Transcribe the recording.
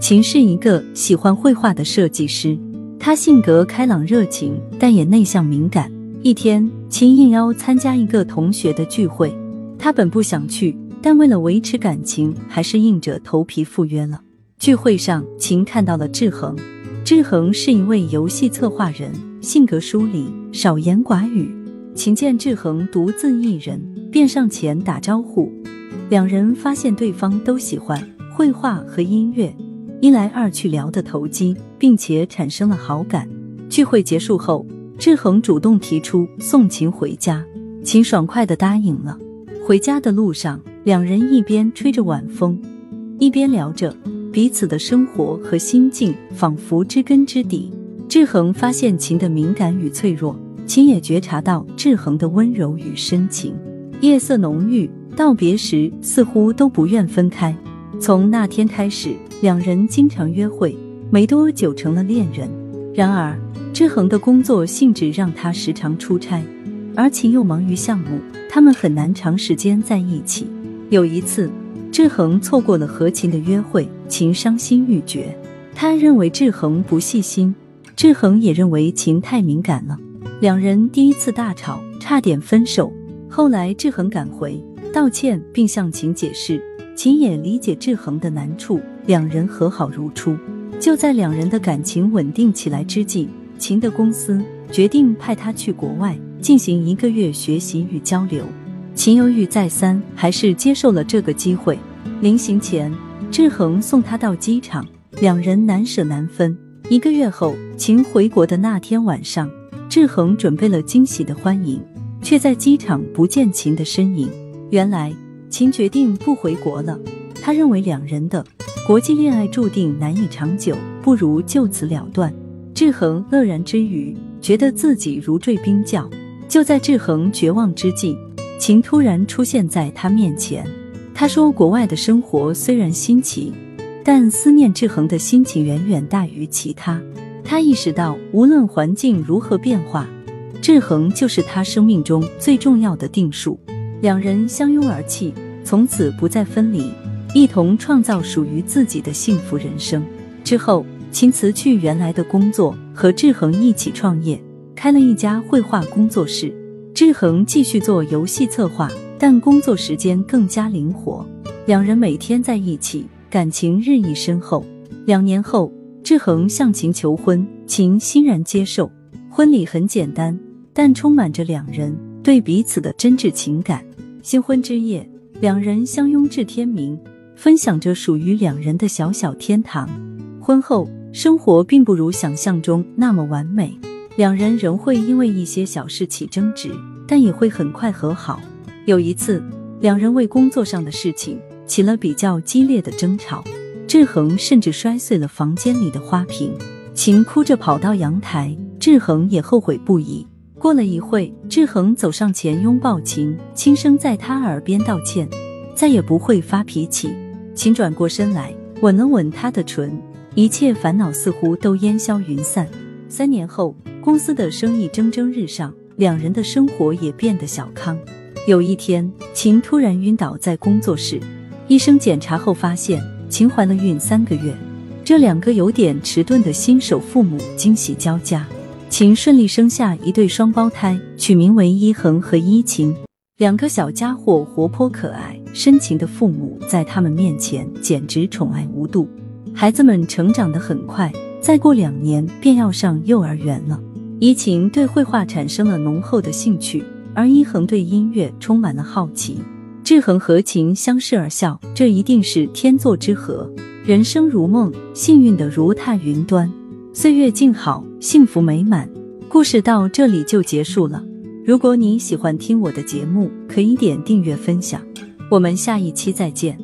秦是一个喜欢绘画的设计师，他性格开朗热情，但也内向敏感。一天，秦应邀参加一个同学的聚会，他本不想去，但为了维持感情，还是硬着头皮赴约了。聚会上，秦看到了志恒。志恒是一位游戏策划人，性格疏离，少言寡语。秦见志恒独自一人，便上前打招呼。两人发现对方都喜欢绘画和音乐，一来二去聊得投机，并且产生了好感。聚会结束后，志恒主动提出送秦回家，秦爽快的答应了。回家的路上，两人一边吹着晚风，一边聊着。彼此的生活和心境仿佛知根知底。志恒发现秦的敏感与脆弱，秦也觉察到志恒的温柔与深情。夜色浓郁，道别时似乎都不愿分开。从那天开始，两人经常约会，没多久成了恋人。然而，志恒的工作性质让他时常出差，而秦又忙于项目，他们很难长时间在一起。有一次。志恒错过了和秦的约会，秦伤心欲绝。他认为志恒不细心，志恒也认为秦太敏感了。两人第一次大吵，差点分手。后来志恒赶回道歉，并向秦解释，秦也理解志恒的难处，两人和好如初。就在两人的感情稳定起来之际，秦的公司决定派他去国外进行一个月学习与交流。秦犹豫再三，还是接受了这个机会。临行前，志恒送他到机场，两人难舍难分。一个月后，秦回国的那天晚上，志恒准备了惊喜的欢迎，却在机场不见秦的身影。原来，秦决定不回国了。他认为两人的国际恋爱注定难以长久，不如就此了断。志恒愕然之余，觉得自己如坠冰窖。就在志恒绝望之际，秦突然出现在他面前。他说：“国外的生活虽然新奇，但思念志恒的心情远远大于其他。他意识到，无论环境如何变化，志恒就是他生命中最重要的定数。两人相拥而泣，从此不再分离，一同创造属于自己的幸福人生。之后，秦辞去原来的工作，和志恒一起创业，开了一家绘画工作室。志恒继续做游戏策划。”但工作时间更加灵活，两人每天在一起，感情日益深厚。两年后，志恒向秦求婚，秦欣然接受。婚礼很简单，但充满着两人对彼此的真挚情感。新婚之夜，两人相拥至天明，分享着属于两人的小小天堂。婚后，生活并不如想象中那么完美，两人仍会因为一些小事起争执，但也会很快和好。有一次，两人为工作上的事情起了比较激烈的争吵，志恒甚至摔碎了房间里的花瓶。秦哭着跑到阳台，志恒也后悔不已。过了一会，志恒走上前拥抱秦，轻声在他耳边道歉，再也不会发脾气。秦转过身来，吻了吻他的唇，一切烦恼似乎都烟消云散。三年后，公司的生意蒸蒸日上，两人的生活也变得小康。有一天，秦突然晕倒在工作室，医生检查后发现秦怀了孕三个月。这两个有点迟钝的新手父母惊喜交加，秦顺利生下一对双胞胎，取名为一恒和一晴。两个小家伙活泼可爱、深情的父母在他们面前简直宠爱无度。孩子们成长得很快，再过两年便要上幼儿园了。一晴对绘画产生了浓厚的兴趣。而一恒对音乐充满了好奇，志恒和琴相视而笑，这一定是天作之合。人生如梦，幸运的如踏云端，岁月静好，幸福美满。故事到这里就结束了。如果你喜欢听我的节目，可以点订阅分享。我们下一期再见。